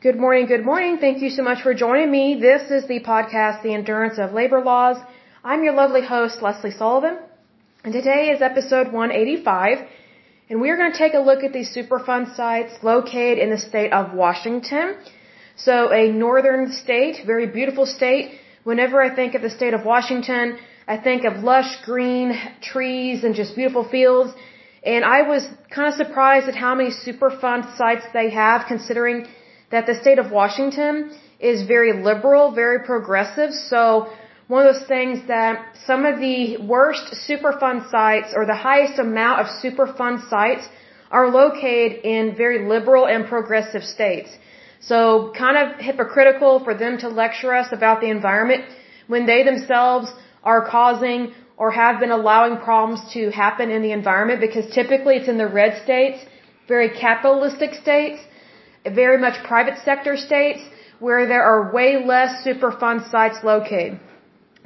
Good morning, good morning. Thank you so much for joining me. This is the podcast, The Endurance of Labor Laws. I'm your lovely host, Lesley Sullivan, and today is episode 185, and we're going to take a look at these Superfund sites located in the state of Washington. So a northern state, very beautiful state. Whenever I think of the state of Washington, I think of lush green trees and just beautiful fields. And I was kind of surprised at how many Superfund sites they have considering that the state of Washington is very liberal, very progressive. So one of those things that some of the worst Superfund sites or the highest amount of Superfund sites are located in very liberal and progressive states. So kind of hypocritical for them to lecture us about the environment when they themselves are causing or have been allowing problems to happen in the environment because typically it's in the red states, very capitalistic states, very much private sector states where there are way less Superfund sites located.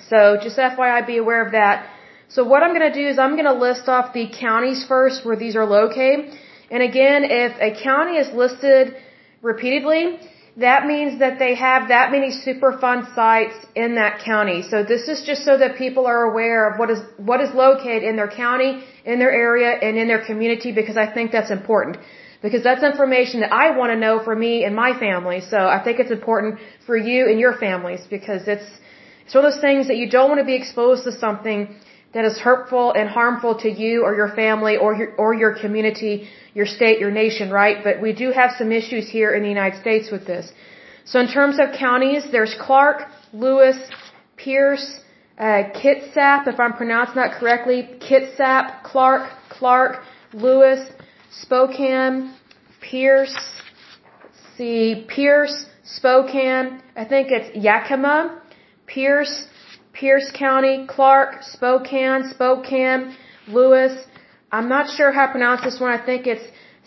So just FYI, be aware of that. So what I'm going to do is I'm going to list off the counties first where these are located. And again, if a county is listed repeatedly, that means that they have that many Superfund sites in that county. So this is just so that people are aware of what is what is located in their county, in their area, and in their community because I think that's important. Because that's information that I want to know for me and my family. So I think it's important for you and your families because it's it's one of those things that you don't want to be exposed to something that is hurtful and harmful to you or your family or your, or your community, your state, your nation, right? But we do have some issues here in the United States with this. So in terms of counties, there's Clark, Lewis, Pierce, uh, Kitsap, if I'm pronouncing that correctly, Kitsap, Clark, Clark, Lewis, Spokane, Pierce, see, Pierce, Spokane, I think it's Yakima, Pierce, Pierce County, Clark, Spokane, Spokane, Lewis. I'm not sure how to pronounce this one. I think it's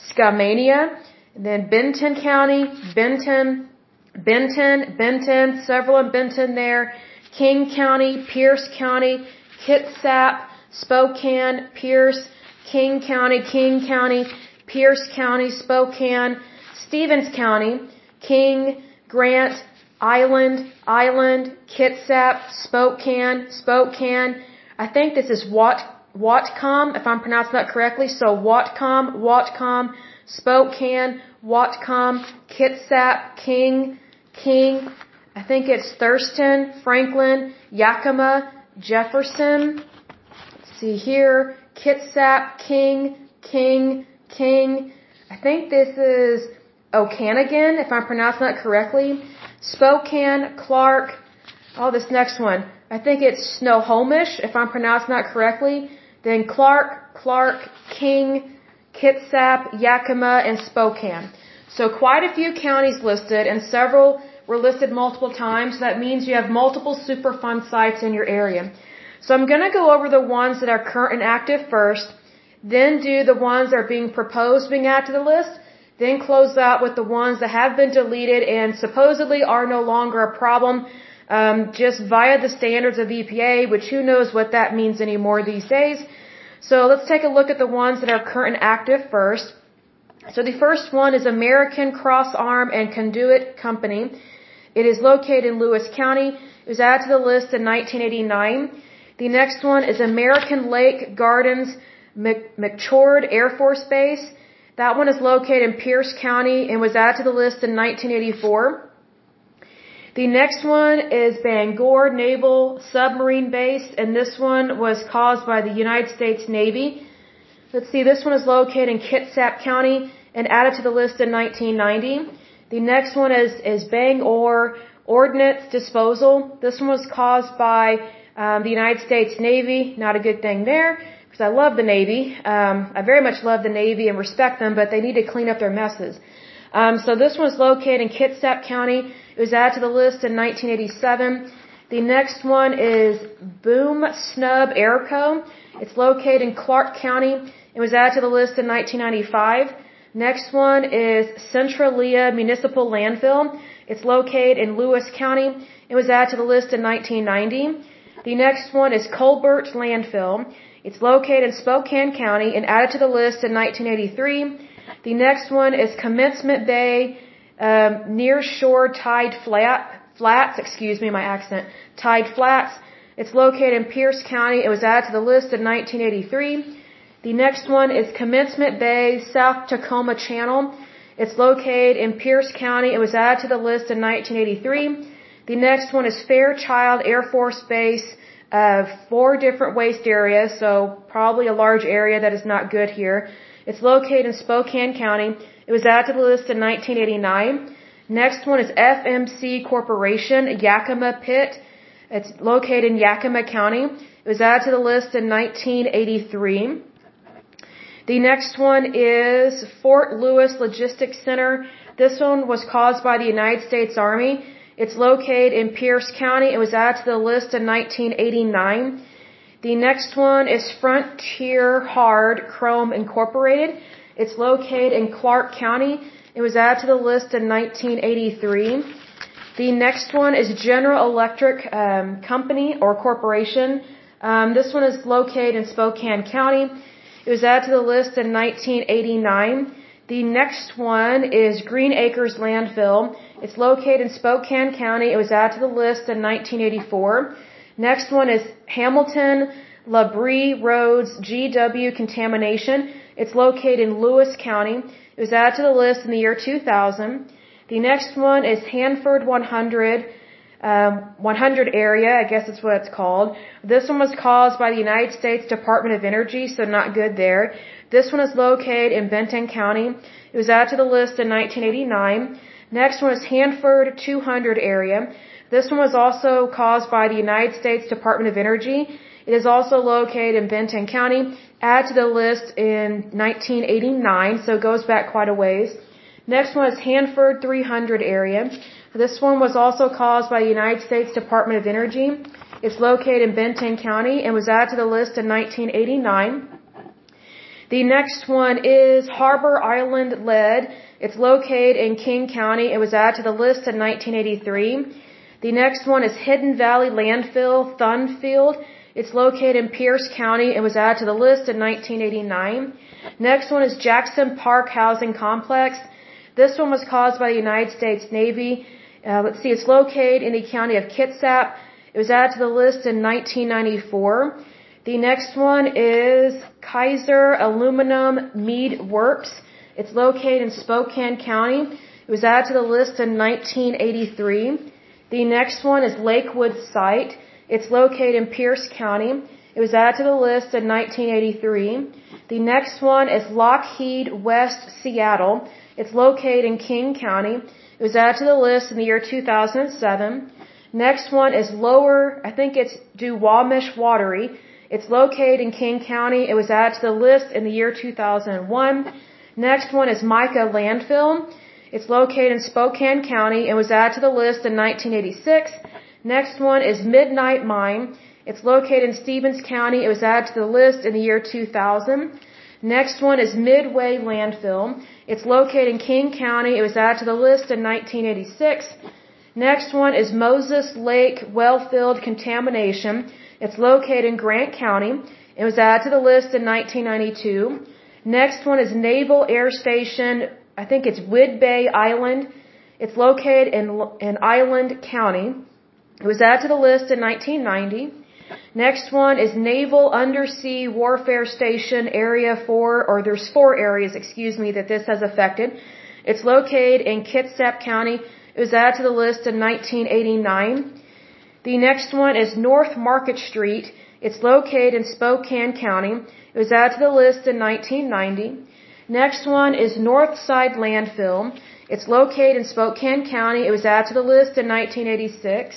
Skamania. And then Benton County, Benton, Benton, Benton, several in Benton there. King County, Pierce County, Kitsap, Spokane, Pierce, King County, King County, Pierce County, Spokane, Stevens County, King, Grant, Island, Island, Kitsap, Spokane, Spokane. I think this is Wat, Whatcom, if I'm pronouncing that correctly. So Whatcom, Whatcom, Spokane, Whatcom, Kitsap, King, King. I think it's Thurston, Franklin, Yakima, Jefferson. Let's see here. Kitsap, King, King, King. I think this is Okanogan, if I'm pronouncing that correctly. Spokane, Clark, oh, this next one. I think it's Snohomish, if I'm pronouncing that correctly. Then Clark, Clark, King, Kitsap, Yakima, and Spokane. So quite a few counties listed and several were listed multiple times. That means you have multiple Superfund sites in your area. So I'm going to go over the ones that are current and active first, then do the ones that are being proposed being added to the list, then close out with the ones that have been deleted and supposedly are no longer a problem, um, just via the standards of EPA, which who knows what that means anymore these days. So let's take a look at the ones that are current and active first. So the first one is American Cross Arm and Conduit Company. It is located in Lewis County. It was added to the list in 1989. The next one is American Lake Gardens McChord Air Force Base. That one is located in Pierce County and was added to the list in 1984. The next one is Bangor Naval Submarine Base, and this one was caused by the United States Navy. Let's see, this one is located in Kitsap County and added to the list in 1990. The next one is, is Bangor Ordnance Disposal. This one was caused by um, the United States Navy. Not a good thing there because I love the Navy. Um, I very much love the Navy and respect them, but they need to clean up their messes. Um, so this one's located in Kitsap County. It was added to the list in 1987. The next one is Boom Snub Airco. It's located in Clark County. It was added to the list in 1995. Next one is Centralia Municipal Landfill. It's located in Lewis County. It was added to the list in 1990. The next one is Colbert Landfill. It's located in Spokane County and added to the list in 1983. The next one is Commencement Bay um, near shore tide flat, flats, excuse me, my accent, tide flats. It's located in Pierce County. It was added to the list in 1983. The next one is Commencement Bay, South Tacoma Channel. It's located in Pierce County. It was added to the list in 1983. The next one is Fairchild Air Force Base, uh, four different waste areas, so probably a large area that is not good here. It's located in Spokane County. It was added to the list in 1989. Next one is FMC Corporation, Yakima Pit. It's located in Yakima County. It was added to the list in 1983. The next one is Fort Lewis Logistics Center. This one was caused by the United States Army. It's located in Pierce County. It was added to the list in 1989. The next one is Frontier Hard Chrome Incorporated. It's located in Clark County. It was added to the list in 1983. The next one is General Electric um, Company or Corporation. Um, this one is located in Spokane County. It was added to the list in 1989. The next one is Green Acres Landfill. It's located in Spokane County. It was added to the list in 1984. Next one is Hamilton Labree Roads GW Contamination. It's located in Lewis County. It was added to the list in the year 2000. The next one is Hanford 100, um, 100 area. I guess that's what it's called. This one was caused by the United States Department of Energy, so not good there. This one is located in Benton County. It was added to the list in 1989. Next one is Hanford 200 area. This one was also caused by the United States Department of Energy. It is also located in Benton County. Add to the list in 1989, so it goes back quite a ways. Next one is Hanford 300 area. This one was also caused by the United States Department of Energy. It's located in Benton County and was added to the list in 1989. The next one is Harbor Island Lead. It's located in King County. It was added to the list in 1983. The next one is Hidden Valley Landfill, Thun Field. It's located in Pierce County. It was added to the list in 1989. Next one is Jackson Park Housing Complex. This one was caused by the United States Navy. Uh, let's see, it's located in the county of Kitsap. It was added to the list in 1994. The next one is Kaiser Aluminum Mead Works. It's located in Spokane County. It was added to the list in 1983. The next one is Lakewood Site. It's located in Pierce County. It was added to the list in 1983. The next one is Lockheed West Seattle. It's located in King County. It was added to the list in the year 2007. Next one is Lower, I think it's Duwamish Watery. It's located in King County. It was added to the list in the year 2001. Next one is Mica Landfill. It's located in Spokane County and was added to the list in 1986. Next one is Midnight Mine. It's located in Stevens County. It was added to the list in the year 2000. Next one is Midway Landfill. It's located in King County. It was added to the list in 1986. Next one is Moses Lake Wellfield Contamination. It's located in Grant County. It was added to the list in 1992. Next one is Naval Air Station. I think it's Whidbey Island. It's located in, in Island County. It was added to the list in 1990. Next one is Naval Undersea Warfare Station Area 4, or there's four areas, excuse me, that this has affected. It's located in Kitsap County. It was added to the list in 1989. The next one is North Market Street. It's located in Spokane County. It was added to the list in 1990. Next one is Northside Landfill. It's located in Spokane County. It was added to the list in 1986.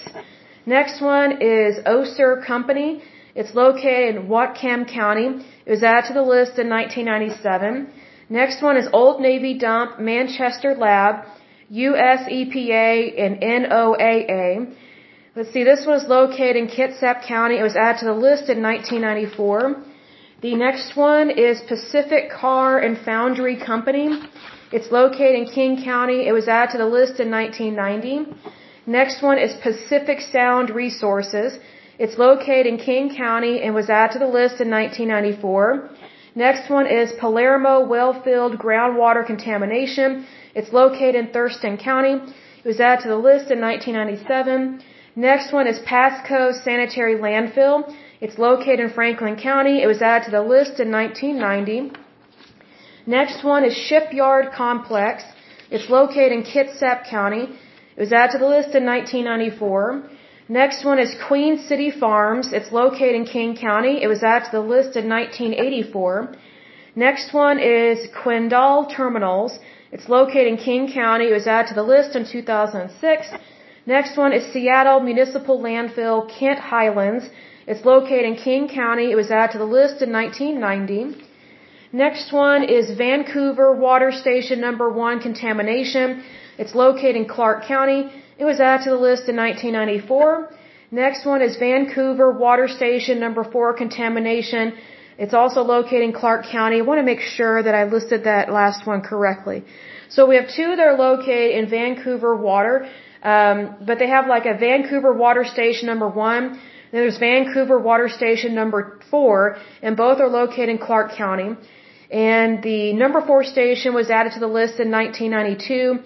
Next one is Oeser Company. It's located in Whatcom County. It was added to the list in 1997. Next one is Old Navy Dump, Manchester Lab, US EPA, and NOAA. Let's see, this was located in Kitsap County. It was added to the list in 1994. The next one is Pacific Car and Foundry Company. It's located in King County. It was added to the list in 1990. Next one is Pacific Sound Resources. It's located in King County and was added to the list in 1994. Next one is Palermo Wellfield Groundwater Contamination. It's located in Thurston County. It was added to the list in 1997. Next one is Pasco Sanitary Landfill. It's located in Franklin County. It was added to the list in 1990. Next one is Shipyard Complex. It's located in Kitsap County. It was added to the list in 1994. Next one is Queen City Farms. It's located in King County. It was added to the list in 1984. Next one is Quendall Terminals. It's located in King County. It was added to the list in 2006. Next one is Seattle Municipal Landfill, Kent Highlands. It's located in King County. It was added to the list in 1990. Next one is Vancouver Water Station Number 1 Contamination. It's located in Clark County. It was added to the list in 1994. Next one is Vancouver Water Station Number 4 Contamination. It's also located in Clark County. I want to make sure that I listed that last one correctly. So we have two that are located in Vancouver Water, um, but they have like a Vancouver Water Station Number 1. Then there's Vancouver Water Station Number 4, and both are located in Clark County. And the number 4 station was added to the list in 1992.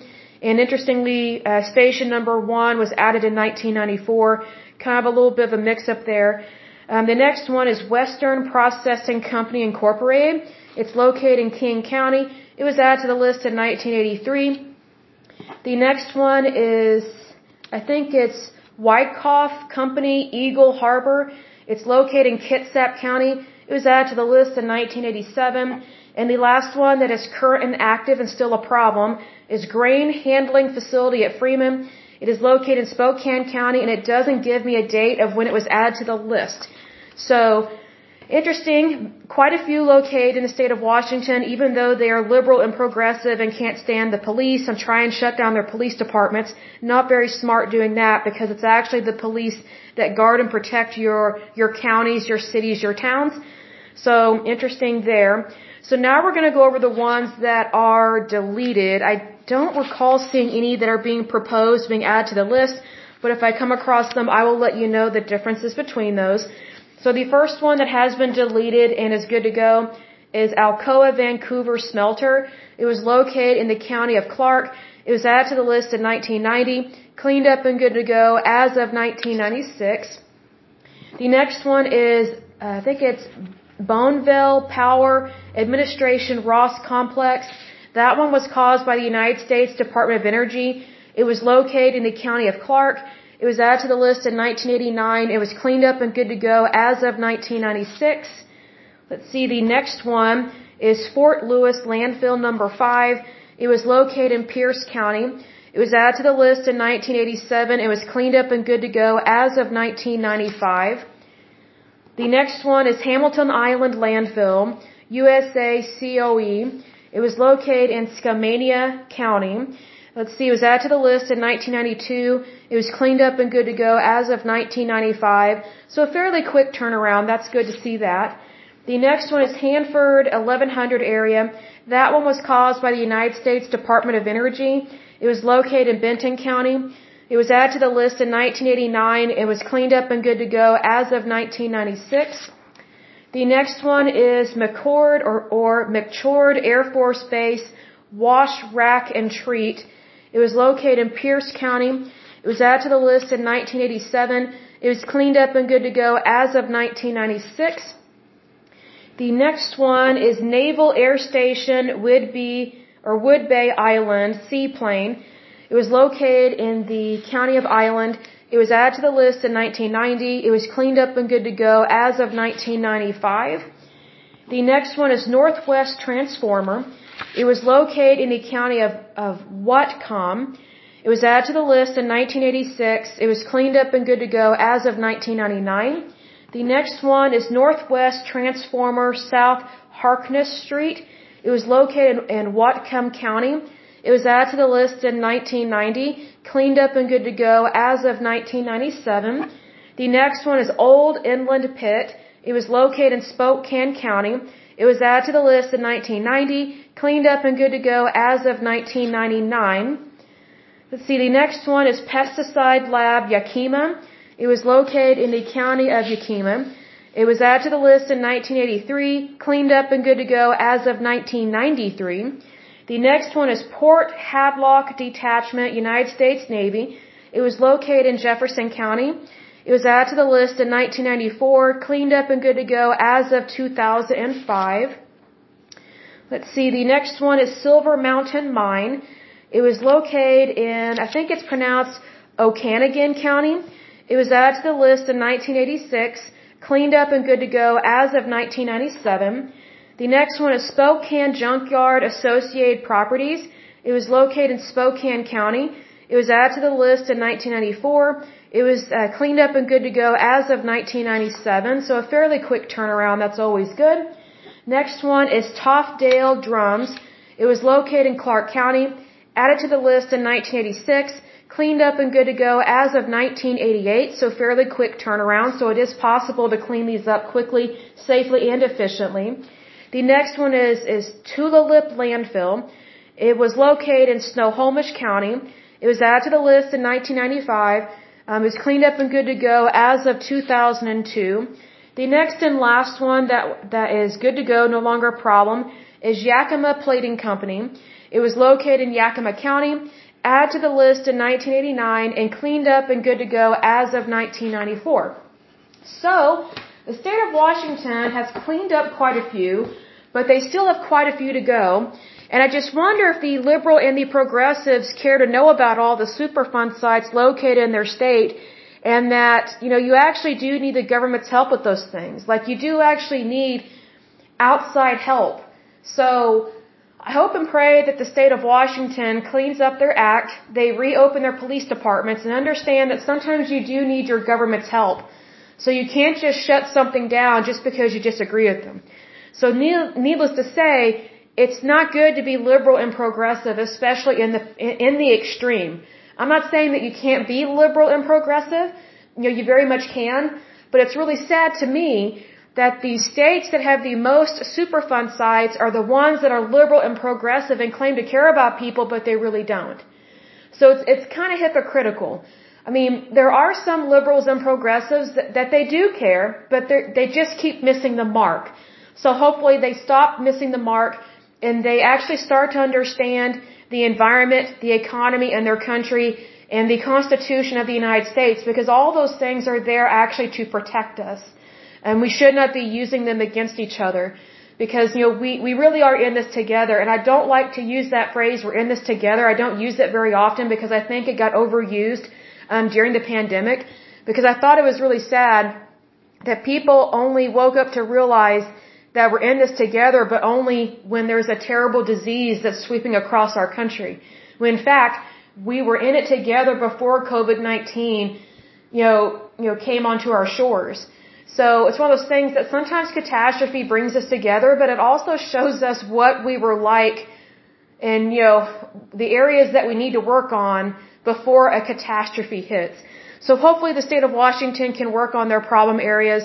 And interestingly, uh, station number one was added in 1994. Kind of a little bit of a mix up there. Um, the next one is Western Processing Company Incorporated. It's located in King County. It was added to the list in 1983. The next one is, I think it's Wyckoff Company Eagle Harbor. It's located in Kitsap County. It was added to the list in 1987. And the last one that is current and active and still a problem is Grain Handling Facility at Freeman. It is located in Spokane County and it doesn't give me a date of when it was added to the list. So, interesting, quite a few located in the state of Washington, even though they are liberal and progressive and can't stand the police and try and shut down their police departments. Not very smart doing that because it's actually the police that guard and protect your, your counties, your cities, your towns. So, interesting there. So now we're going to go over the ones that are deleted. I don't recall seeing any that are being proposed, being added to the list, but if I come across them, I will let you know the differences between those. So the first one that has been deleted and is good to go is Alcoa Vancouver Smelter. It was located in the county of Clark. It was added to the list in 1990, cleaned up and good to go as of 1996. The next one is, uh, I think it's Bonneville Power Administration Ross Complex. That one was caused by the United States Department of Energy. It was located in the county of Clark. It was added to the list in 1989. It was cleaned up and good to go as of 1996. Let's see, the next one is Fort Lewis Landfill number 5. It was located in Pierce County. It was added to the list in 1987. It was cleaned up and good to go as of 1995. The next one is Hamilton Island Landfill, USA COE. It was located in Skamania County. Let's see, it was added to the list in 1992. It was cleaned up and good to go as of 1995. So a fairly quick turnaround. That's good to see that. The next one is Hanford 1100 area. That one was caused by the United States Department of Energy. It was located in Benton County. It was added to the list in 1989. It was cleaned up and good to go as of 1996. The next one is McCord or, or McChord Air Force Base Wash, Rack, and Treat. It was located in Pierce County. It was added to the list in 1987. It was cleaned up and good to go as of 1996. The next one is Naval Air Station Whidbey or Whidbey Island Seaplane. It was located in the county of Island. It was added to the list in 1990. It was cleaned up and good to go as of 1995. The next one is Northwest Transformer. It was located in the county of, of Whatcom. It was added to the list in 1986. It was cleaned up and good to go as of 1999. The next one is Northwest Transformer South Harkness Street. It was located in Whatcom County. It was added to the list in 1990, cleaned up and good to go as of 1997. The next one is Old Inland Pit. It was located in Spokane County. It was added to the list in 1990, cleaned up and good to go as of 1999. Let's see, the next one is Pesticide Lab Yakima. It was located in the county of Yakima. It was added to the list in 1983, cleaned up and good to go as of 1993. The next one is Port Hadlock Detachment, United States Navy. It was located in Jefferson County. It was added to the list in 1994, cleaned up and good to go as of 2005. Let's see, the next one is Silver Mountain Mine. It was located in, I think it's pronounced Okanogan County. It was added to the list in 1986, cleaned up and good to go as of 1997. The next one is Spokane Junkyard Associated Properties. It was located in Spokane County. It was added to the list in 1994. It was uh, cleaned up and good to go as of 1997, so a fairly quick turnaround. That's always good. Next one is Toftdahl Drums. It was located in Clark County, added to the list in 1986, cleaned up and good to go as of 1988, so fairly quick turnaround. So it is possible to clean these up quickly, safely, and efficiently. The next one is is Tulalip Landfill. It was located in Snohomish County. It was added to the list in 1995. Um, it was cleaned up and good to go as of 2002. The next and last one that that is good to go, no longer a problem, is Yakima Plating Company. It was located in Yakima County, added to the list in 1989, and cleaned up and good to go as of 1994. So, the state of Washington has cleaned up quite a few, but they still have quite a few to go. And I just wonder if the liberal and the progressives care to know about all the Superfund sites located in their state and that, you know, you actually do need the government's help with those things. Like you do actually need outside help. So, I hope and pray that the state of Washington cleans up their act, they reopen their police departments and understand that sometimes you do need your government's help. So you can't just shut something down just because you disagree with them. So needless to say, it's not good to be liberal and progressive, especially in the in the extreme. I'm not saying that you can't be liberal and progressive. You know, you very much can, but it's really sad to me that the states that have the most Superfund sites are the ones that are liberal and progressive and claim to care about people, but they really don't. So it's it's kind of hypocritical. I mean, there are some liberals and progressives that, that they do care, but they just keep missing the mark. So hopefully they stop missing the mark and they actually start to understand the environment, the economy in their country, and the Constitution of the United States, because all those things are there actually to protect us. And we should not be using them against each other. Because, you know, we, we really are in this together. And I don't like to use that phrase, we're in this together. I don't use it very often because I think it got overused um, during the pandemic. Because I thought it was really sad that people only woke up to realize that we're in this together, but only when there's a terrible disease that's sweeping across our country. When in fact, we were in it together before COVID-19, you know, you know, came onto our shores. So it's one of those things that sometimes catastrophe brings us together, but it also shows us what we were like and, you know, the areas that we need to work on before a catastrophe hits. So hopefully the state of Washington can work on their problem areas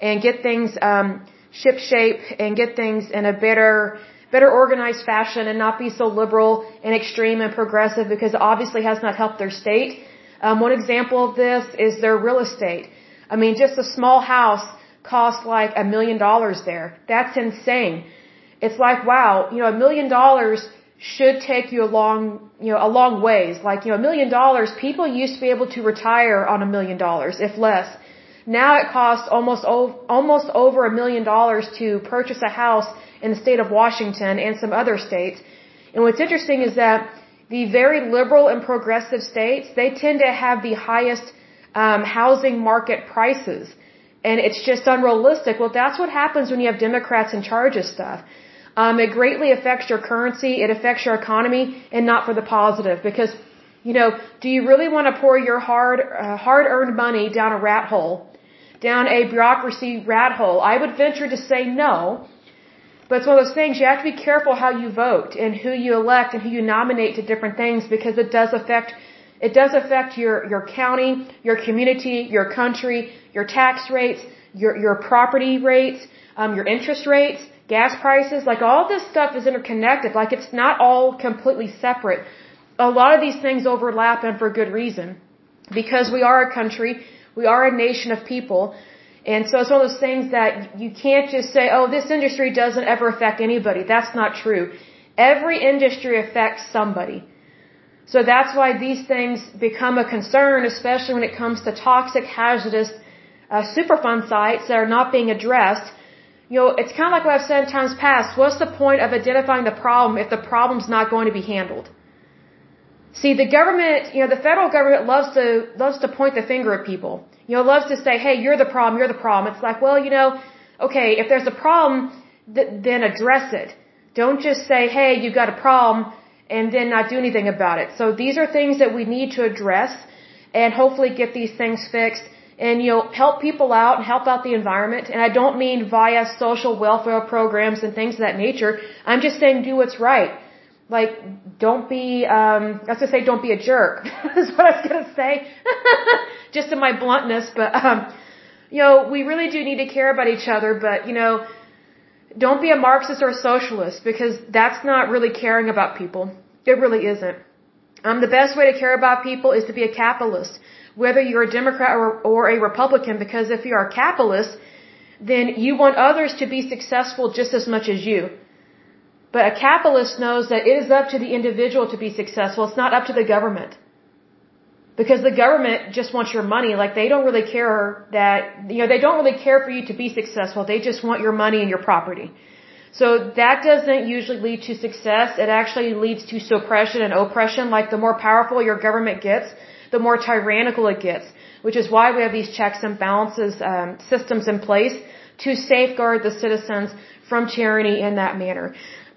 and get things, um, ship shape and get things in a better, better organized fashion and not be so liberal and extreme and progressive because it obviously has not helped their state. Um, one example of this is their real estate. I mean, just a small house costs like a million dollars there. That's insane. It's like, wow, you know, a million dollars should take you a long, you know, a long ways. Like, you know, a million dollars, people used to be able to retire on a million dollars, if less. Now it costs almost almost over a million dollars to purchase a house in the state of Washington and some other states. And what's interesting is that the very liberal and progressive states they tend to have the highest um, housing market prices, and it's just unrealistic. Well, that's what happens when you have Democrats in charge of stuff. Um, it greatly affects your currency, it affects your economy, and not for the positive because. You know, do you really want to pour your hard, uh, hard-earned money down a rat hole down a bureaucracy rat hole. I would venture to say no. But it's one of those things you have to be careful how you vote and who you elect and who you nominate to different things because it does affect it does affect your your county, your community, your country, your tax rates, your your property rates, um, your interest rates, gas prices. Like all this stuff is interconnected. Like it's not all completely separate. A lot of these things overlap and for good reason because we are a country we are a nation of people. And so it's one of those things that you can't just say, oh, this industry doesn't ever affect anybody. That's not true. Every industry affects somebody. So that's why these things become a concern, especially when it comes to toxic, hazardous uh, Superfund sites that are not being addressed. You know, it's kind of like what I've said in times past. What's the point of identifying the problem if the problem's not going to be handled? See, the government, you know, the federal government loves to loves to point the finger at people. You know, loves to say, "Hey, you're the problem. You're the problem." It's like, well, you know, okay, if there's a problem, th- then address it. Don't just say, "Hey, you've got a problem," and then not do anything about it. So these are things that we need to address and hopefully get these things fixed and you know help people out and help out the environment and I don't mean via social welfare programs and things of that nature. I'm just saying do what's right. Like don't be um I was gonna say don't be a jerk is what I was gonna say. just in my bluntness, but um you know, we really do need to care about each other, but you know, don't be a Marxist or a socialist because that's not really caring about people. It really isn't. Um, the best way to care about people is to be a capitalist, whether you're a Democrat or, or a Republican, because if you're a capitalist, then you want others to be successful just as much as you. But a capitalist knows that it is up to the individual to be successful. It's not up to the government because the government just wants your money. Like they don't really care that, you know, they don't really care for you to be successful. They just want your money and your property. So that doesn't usually lead to success. It actually leads to suppression and oppression. Like the more powerful your government gets, the more tyrannical it gets, which is why we have these checks and balances um, systems in place to safeguard the citizens from tyranny in that manner.